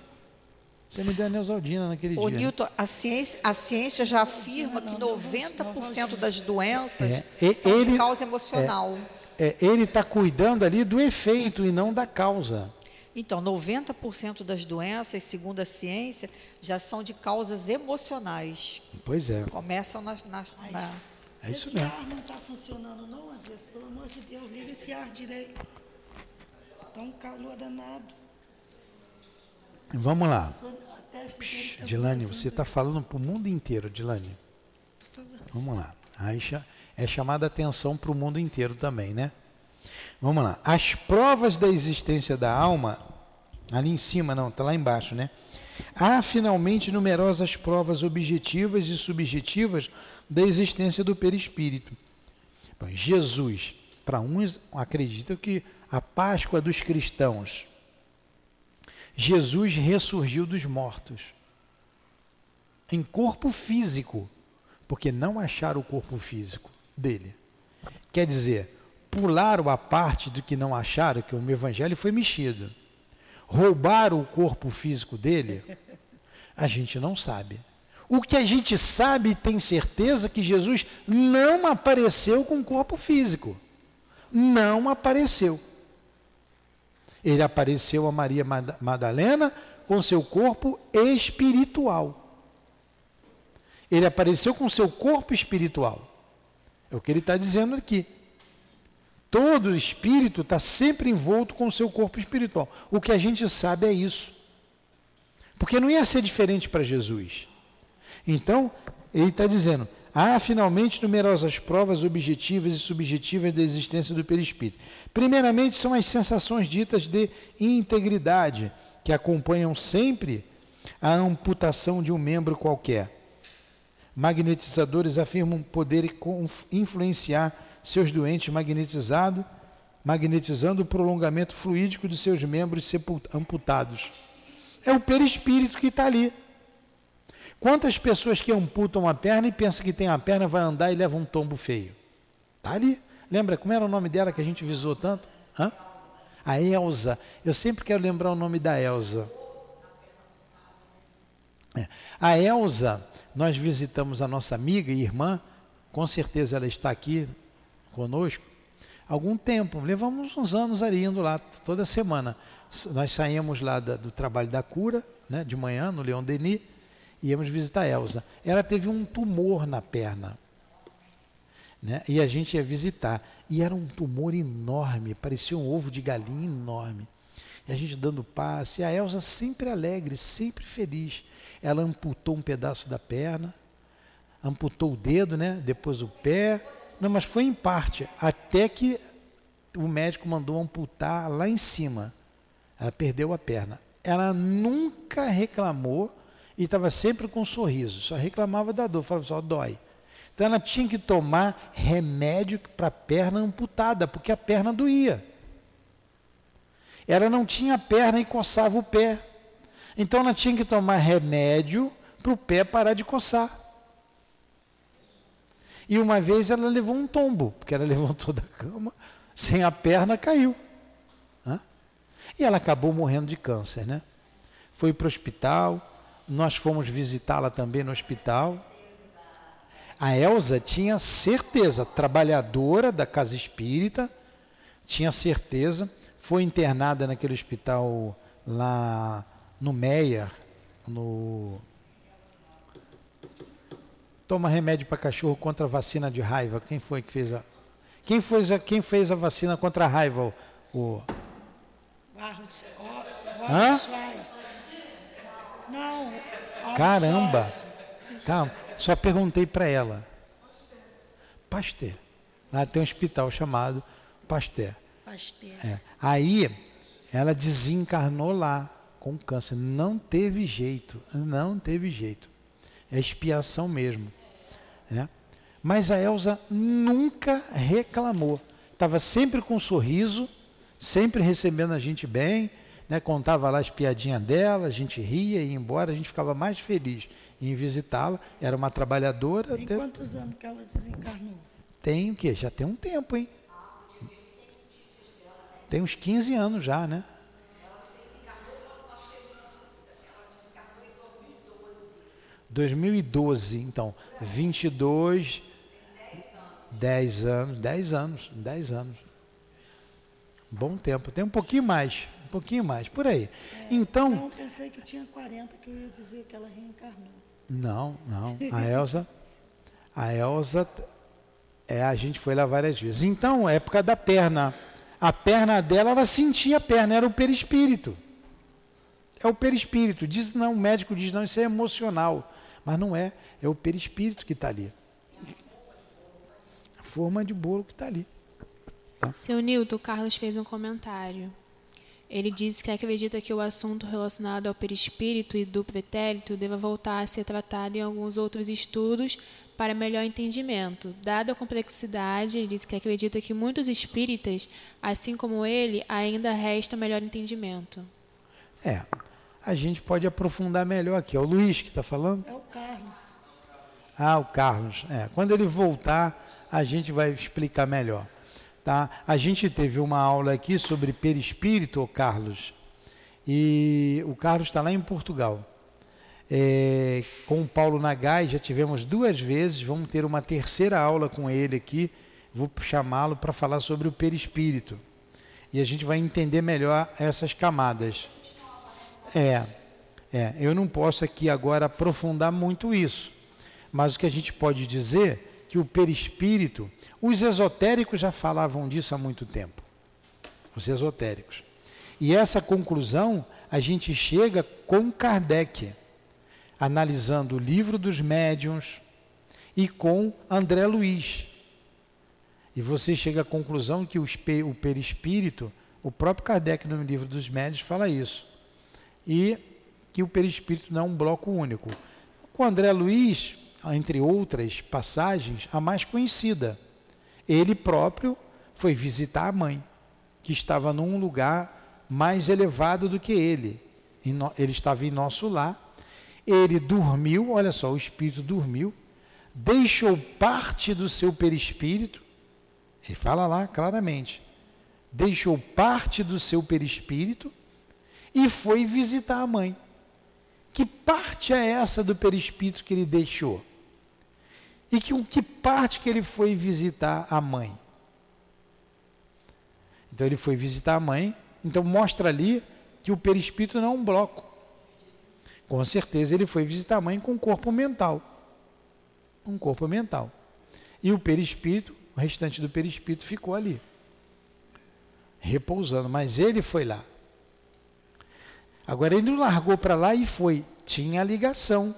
você me deu a Neusaldina naquele o dia. Newton, a ciência, a ciência já afirma que 90% das doenças é, são ele, de causa emocional. É, é, ele está cuidando ali do efeito e não da causa. Então, 90% das doenças, segundo a ciência, já são de causas emocionais. Pois é. Começam nas, nas, na... É isso esse mesmo. ar não está funcionando, não, Andressa? Pelo amor de Deus, liga esse ar direito. Está um calor danado. Vamos lá. Dilane, você está falando para o mundo inteiro, Dilane. Vamos lá. Aí é chamada atenção para o mundo inteiro também, né? Vamos lá. As provas da existência da alma, ali em cima, não, está lá embaixo, né? Há finalmente numerosas provas objetivas e subjetivas da existência do perispírito. Jesus, para uns acreditam que a Páscoa dos cristãos Jesus ressurgiu dos mortos em corpo físico, porque não acharam o corpo físico dele. Quer dizer, pularam a parte do que não acharam, que o evangelho foi mexido. Roubaram o corpo físico dele, a gente não sabe. O que a gente sabe e tem certeza que Jesus não apareceu com corpo físico. Não apareceu. Ele apareceu a Maria Madalena com seu corpo espiritual. Ele apareceu com seu corpo espiritual. É o que ele está dizendo aqui. Todo espírito está sempre envolto com o seu corpo espiritual. O que a gente sabe é isso. Porque não ia ser diferente para Jesus. Então, ele está dizendo: Há finalmente numerosas provas objetivas e subjetivas da existência do perispírito. Primeiramente, são as sensações ditas de integridade, que acompanham sempre a amputação de um membro qualquer. Magnetizadores afirmam poder influenciar seus doentes magnetizado, magnetizando o prolongamento fluídico de seus membros amputados. É o perispírito que está ali. Quantas pessoas que amputam a perna e pensam que tem a perna, vai andar e leva um tombo feio? Está ali. Lembra como era o nome dela que a gente visou tanto? Hã? A Elza. Eu sempre quero lembrar o nome da Elza. É. A Elza, nós visitamos a nossa amiga e irmã, com certeza ela está aqui conosco, algum tempo, levamos uns anos ali indo lá toda semana. Nós saímos lá do trabalho da cura, né, de manhã, no Leão Denis, íamos visitar a Elza. Ela teve um tumor na perna. Né? E a gente ia visitar. E era um tumor enorme, parecia um ovo de galinha enorme. E a gente dando passe. E a Elza sempre alegre, sempre feliz. Ela amputou um pedaço da perna, amputou o dedo, né? depois o pé. Não, mas foi em parte. Até que o médico mandou amputar lá em cima. Ela perdeu a perna. Ela nunca reclamou e estava sempre com um sorriso, só reclamava da dor, falava só, dói. Então ela tinha que tomar remédio para a perna amputada, porque a perna doía. Ela não tinha perna e coçava o pé. Então ela tinha que tomar remédio para o pé parar de coçar. E uma vez ela levou um tombo, porque ela levantou da cama, sem a perna, caiu. E ela acabou morrendo de câncer, né? Foi para o hospital, nós fomos visitá-la também no hospital. A Elsa tinha certeza, trabalhadora da casa espírita, tinha certeza, foi internada naquele hospital lá no Meyer, no toma remédio para cachorro contra a vacina de raiva. Quem foi que fez a. Quem fez a, quem fez a vacina contra a raiva? O. Varros, Hã? Não. Caramba! Calma, só perguntei para ela. Pasteur. Lá tem um hospital chamado Pasteur. Pasteur. É. Aí ela desencarnou lá com câncer. Não teve jeito, não teve jeito. É expiação mesmo. né? Mas a Elsa nunca reclamou. Estava sempre com um sorriso, sempre recebendo a gente bem, né? contava lá as piadinhas dela, a gente ria e ia embora, a gente ficava mais feliz em visitá-la. Era uma trabalhadora. Tem até- quantos anos que ela desencarnou? Tem o quê? Já tem um tempo, hein? Tem uns 15 anos já, né? – 2012, então, 22, 10 anos, 10 anos, 10 anos. Bom tempo, tem um pouquinho mais, pouquinho mais, por aí. Então, Não, eu pensei que tinha 40, que eu ia dizer que ela reencarnou. Não, não. A Elsa, a Elsa, é, a gente foi lá várias vezes. Então, época da perna. A perna dela, ela sentia a perna, era o perispírito. É o perispírito. Diz não, o médico diz não, isso é emocional. Mas não é, é o perispírito que está ali. A forma de bolo que está ali. Seu Nilton, o Carlos fez um comentário. Ele disse que acredita que o assunto relacionado ao perispírito e do pretérito deva voltar a ser tratado em alguns outros estudos para melhor entendimento. Dada a complexidade, ele disse que acredita que muitos espíritas, assim como ele, ainda resta melhor entendimento. É, a gente pode aprofundar melhor aqui. É o Luiz que está falando? É o Carlos. Ah, o Carlos. É, quando ele voltar, a gente vai explicar melhor. Tá? A gente teve uma aula aqui sobre perispírito, Carlos, e o Carlos está lá em Portugal. É, com o Paulo Nagai, já tivemos duas vezes, vamos ter uma terceira aula com ele aqui, vou chamá-lo para falar sobre o perispírito. E a gente vai entender melhor essas camadas. É, é, eu não posso aqui agora aprofundar muito isso, mas o que a gente pode dizer que o perispírito, os esotéricos já falavam disso há muito tempo. Os esotéricos. E essa conclusão a gente chega com Kardec, analisando o livro dos médiuns e com André Luiz. E você chega à conclusão que o perispírito, o próprio Kardec no livro dos médiuns fala isso. E que o perispírito não é um bloco único. Com André Luiz, entre outras passagens, a mais conhecida. Ele próprio foi visitar a mãe, que estava num lugar mais elevado do que ele. Ele estava em nosso lar. Ele dormiu, olha só, o espírito dormiu, deixou parte do seu perispírito, ele fala lá claramente, deixou parte do seu perispírito e foi visitar a mãe. Que parte é essa do perispírito que ele deixou? E que, que parte que ele foi visitar a mãe? Então ele foi visitar a mãe, então mostra ali que o perispírito não é um bloco. Com certeza ele foi visitar a mãe com um corpo mental. Um corpo mental. E o perispírito, o restante do perispírito ficou ali, repousando, mas ele foi lá. Agora ele largou para lá e foi. Tinha ligação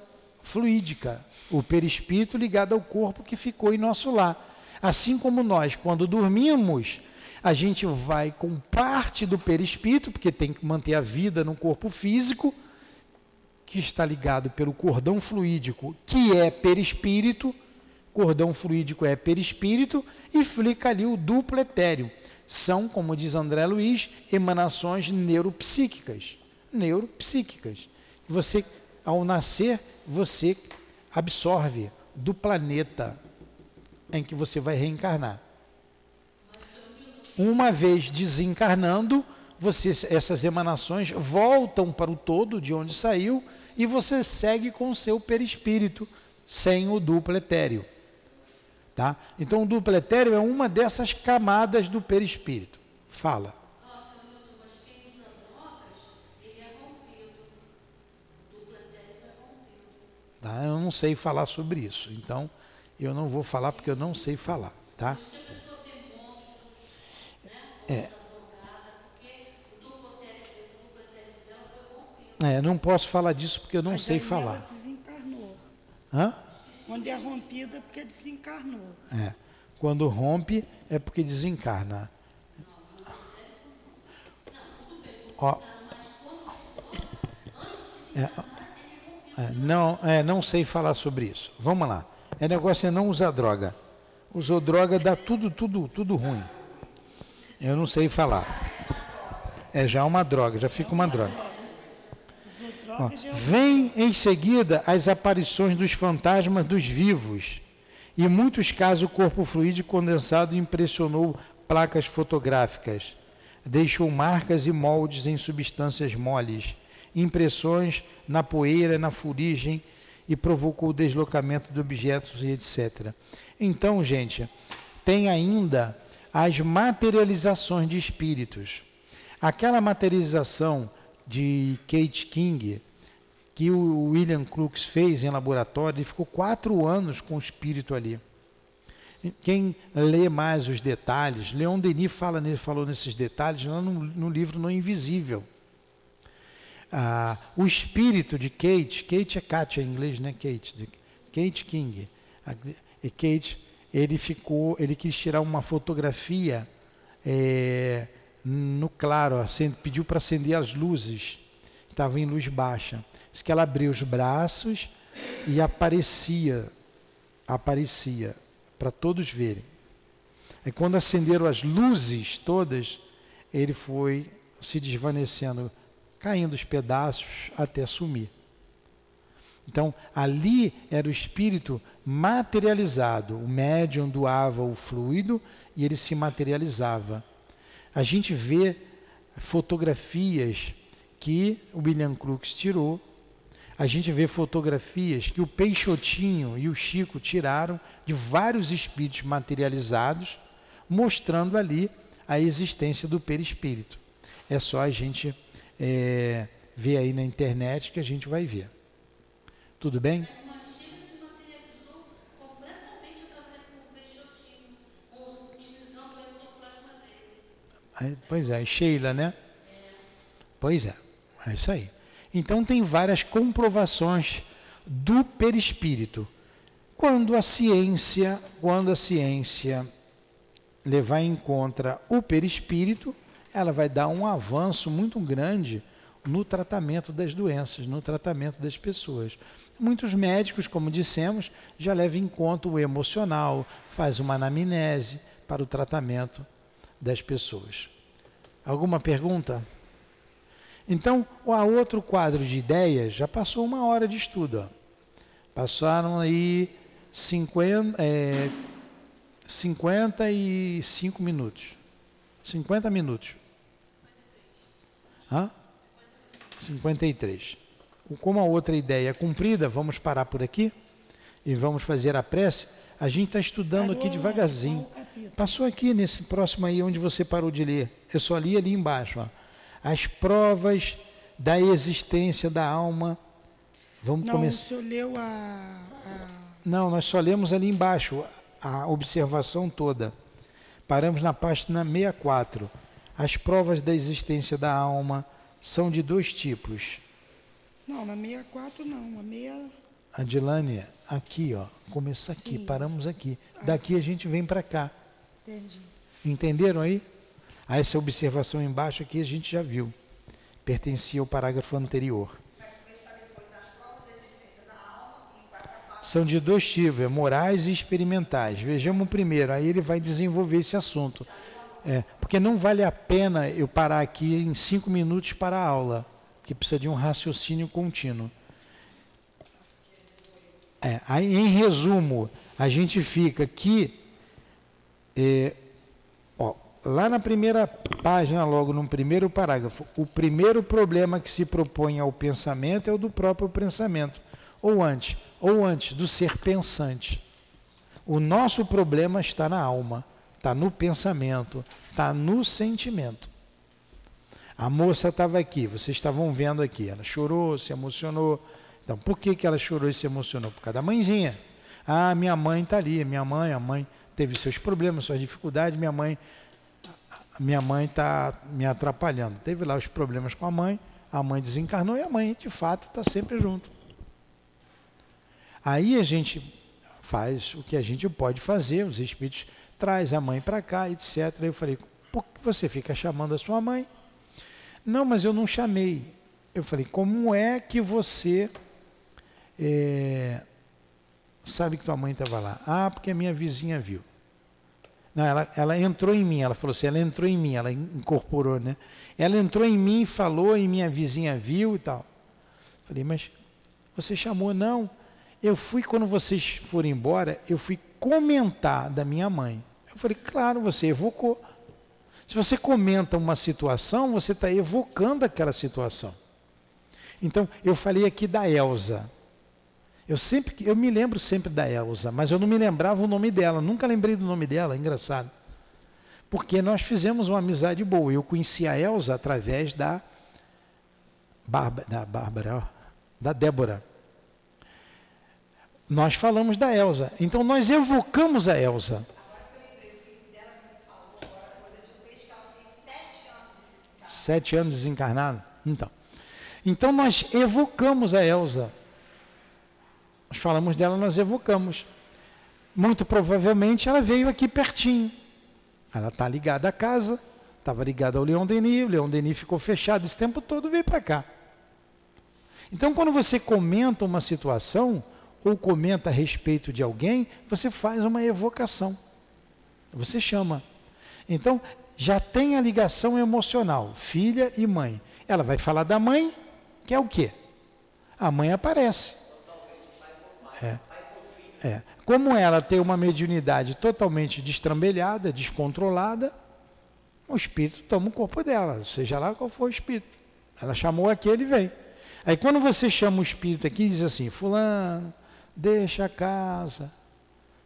fluídica, o perispírito ligado ao corpo que ficou em nosso lar. Assim como nós, quando dormimos, a gente vai com parte do perispírito, porque tem que manter a vida no corpo físico, que está ligado pelo cordão fluídico, que é perispírito, cordão fluídico é perispírito, e fica ali o duplo etéreo. São, como diz André Luiz, emanações neuropsíquicas. Neuropsíquicas. Você, ao nascer, você absorve do planeta em que você vai reencarnar. Uma vez desencarnando, você, essas emanações voltam para o todo de onde saiu e você segue com o seu perispírito, sem o duplo etéreo. Tá? Então, o duplo etéreo é uma dessas camadas do perispírito. Fala. Tá? Eu não sei falar sobre isso. Então, eu não vou falar porque eu não sei falar. Tá? É. É, não posso falar disso porque eu não Mas sei falar. Desencarnou. Hã? Quando é rompida é porque desencarnou. É. Quando rompe é porque desencarna. Ó. É, é, não, é, não sei falar sobre isso. Vamos lá. É negócio é não usar droga. Usou droga, dá tudo, tudo, tudo ruim. Eu não sei falar. É já uma droga, já fica uma droga. Ó, Vem em seguida as aparições dos fantasmas dos vivos. Em muitos casos o corpo fluídico condensado impressionou placas fotográficas. Deixou marcas e moldes em substâncias moles, impressões na poeira, na fuligem e provocou o deslocamento de objetos e etc. Então, gente, tem ainda as materializações de espíritos. Aquela materialização de Kate King, que o William Crookes fez em laboratório, ele ficou quatro anos com o espírito ali. Quem lê mais os detalhes, Leon Denis fala, falou nesses detalhes lá no, no livro No Invisível. O espírito de Kate, Kate é Katia em inglês, né? Kate, de, Kate King. A, e Kate, ele ficou, ele quis tirar uma fotografia é, no claro, acende, pediu para acender as luzes, estava em luz baixa. Diz que ela abriu os braços e aparecia, aparecia para todos verem. E quando acenderam as luzes todas, ele foi se desvanecendo, caindo os pedaços até sumir. Então, ali era o espírito materializado. O médium doava o fluido e ele se materializava. A gente vê fotografias que o William Crookes tirou. A gente vê fotografias que o Peixotinho e o Chico tiraram de vários espíritos materializados, mostrando ali a existência do perispírito. É só a gente é, ver aí na internet que a gente vai ver. Tudo bem? Pois é, Sheila, né? Pois é, é isso aí. Então tem várias comprovações do perispírito. Quando a ciência, quando a ciência levar em conta o perispírito, ela vai dar um avanço muito grande no tratamento das doenças, no tratamento das pessoas. Muitos médicos, como dissemos, já levam em conta o emocional, faz uma anamnese para o tratamento das pessoas. Alguma pergunta? Então, a outro quadro de ideias já passou uma hora de estudo. Ó. Passaram aí 50, é, 55 minutos. 50 minutos. Hã? 53. Como a outra ideia é cumprida, vamos parar por aqui e vamos fazer a prece. A gente está estudando aqui devagarzinho. Passou aqui nesse próximo aí onde você parou de ler. Eu só li ali embaixo. Ó. As provas da existência da alma. Vamos Não, começar. o senhor leu a, a... Não, nós só lemos ali embaixo a observação toda. Paramos na página 64. As provas da existência da alma são de dois tipos. Não, na 64 não, a meia... Adilane, aqui, ó, começa aqui, Sim. paramos aqui. Daqui a gente vem para cá. Entendi. Entenderam aí? Ah, essa observação embaixo aqui a gente já viu. Pertencia ao parágrafo anterior. São de dois tipos, é morais e experimentais. Vejamos o primeiro, aí ele vai desenvolver esse assunto. É, porque não vale a pena eu parar aqui em cinco minutos para a aula, que precisa de um raciocínio contínuo. É, aí, em resumo, a gente fica aqui, é, ó, lá na primeira página, logo no primeiro parágrafo, o primeiro problema que se propõe ao pensamento é o do próprio pensamento, ou antes, ou antes do ser pensante. O nosso problema está na alma, está no pensamento, está no sentimento. A moça estava aqui, vocês estavam vendo aqui, ela chorou, se emocionou, Então, por que, que ela chorou e se emocionou? Por causa da mãezinha. Ah, minha mãe está ali, minha mãe, a mãe teve seus problemas, suas dificuldades, minha mãe minha mãe está me atrapalhando. Teve lá os problemas com a mãe, a mãe desencarnou e a mãe, de fato, está sempre junto. Aí a gente faz o que a gente pode fazer, os espíritos traz a mãe para cá, etc. Eu falei, por que você fica chamando a sua mãe? Não, mas eu não chamei. Eu falei, como é que você é, sabe que tua mãe estava lá? Ah, porque a minha vizinha viu. Não, ela, ela entrou em mim, ela falou assim, ela entrou em mim, ela incorporou, né? Ela entrou em mim, falou, e minha vizinha viu e tal. Falei, mas você chamou? Não. Eu fui, quando vocês foram embora, eu fui comentar da minha mãe. Eu falei, claro, você evocou. Se você comenta uma situação, você está evocando aquela situação. Então, eu falei aqui da Elsa. Eu sempre, eu me lembro sempre da Elsa, mas eu não me lembrava o nome dela, nunca lembrei do nome dela, é engraçado. Porque nós fizemos uma amizade boa. Eu conheci a Elsa através da Bárbara, da Bárbara, da Débora. Nós falamos da Elsa. Então nós evocamos a Elsa. Sete anos desencarnado? Então. Então nós evocamos a Elsa. Nós falamos dela, nós evocamos. Muito provavelmente ela veio aqui pertinho. Ela está ligada à casa, estava ligada ao Leão Denis, o Leão Denis ficou fechado esse tempo todo, veio para cá. Então, quando você comenta uma situação, ou comenta a respeito de alguém, você faz uma evocação. Você chama. Então, já tem a ligação emocional, filha e mãe. Ela vai falar da mãe, que é o quê? A mãe aparece. É. É. Como ela tem uma mediunidade totalmente destrambelhada, descontrolada, o espírito toma o corpo dela, seja lá qual for o espírito. Ela chamou aquele e veio. Aí quando você chama o espírito aqui diz assim, fulano, deixa a casa,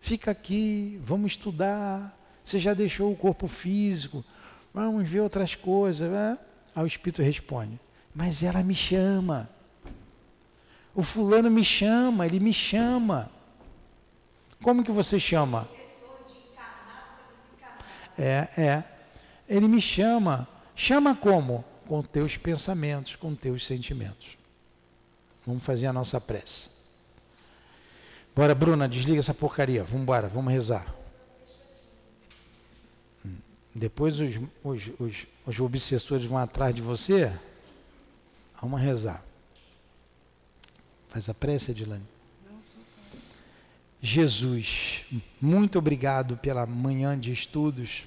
fica aqui, vamos estudar, você já deixou o corpo físico, vamos ver outras coisas. Né? Aí o espírito responde, mas ela me chama. O fulano me chama, ele me chama. Como que você chama? É, é. Ele me chama. Chama como? Com teus pensamentos, com teus sentimentos. Vamos fazer a nossa prece. Bora, Bruna, desliga essa porcaria. Vamos embora, vamos rezar. Depois os, os, os, os obsessores vão atrás de você. Vamos rezar. Faz a prece, Edilane. Jesus, muito obrigado pela manhã de estudos.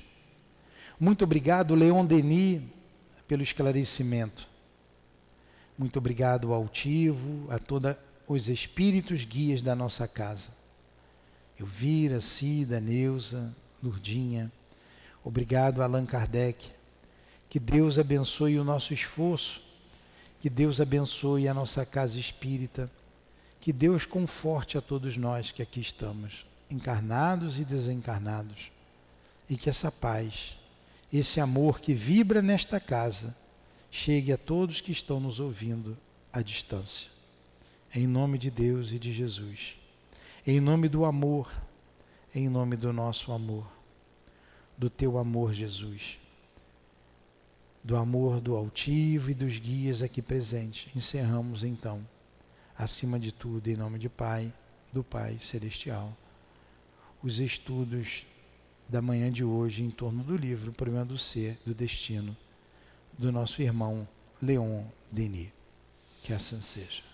Muito obrigado, Leon Denis, pelo esclarecimento. Muito obrigado Altivo, a todos os espíritos guias da nossa casa. Elvira, Cida, Neuza, Lurdinha. Obrigado, Allan Kardec. Que Deus abençoe o nosso esforço. Que Deus abençoe a nossa casa espírita que Deus conforte a todos nós que aqui estamos, encarnados e desencarnados, e que essa paz, esse amor que vibra nesta casa, chegue a todos que estão nos ouvindo à distância. Em nome de Deus e de Jesus. Em nome do amor, em nome do nosso amor, do teu amor, Jesus. Do amor do altivo e dos guias aqui presentes. Encerramos então acima de tudo, em nome de Pai, do Pai Celestial, os estudos da manhã de hoje em torno do livro O Problema do Ser, do Destino, do nosso irmão Leon Denis. Que assim seja.